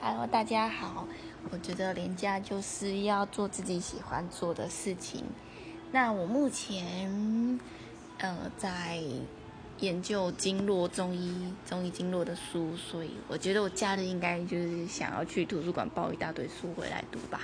Hello，大家好。我觉得廉价就是要做自己喜欢做的事情。那我目前呃在研究经络中医、中医经络的书，所以我觉得我假日应该就是想要去图书馆抱一大堆书回来读吧。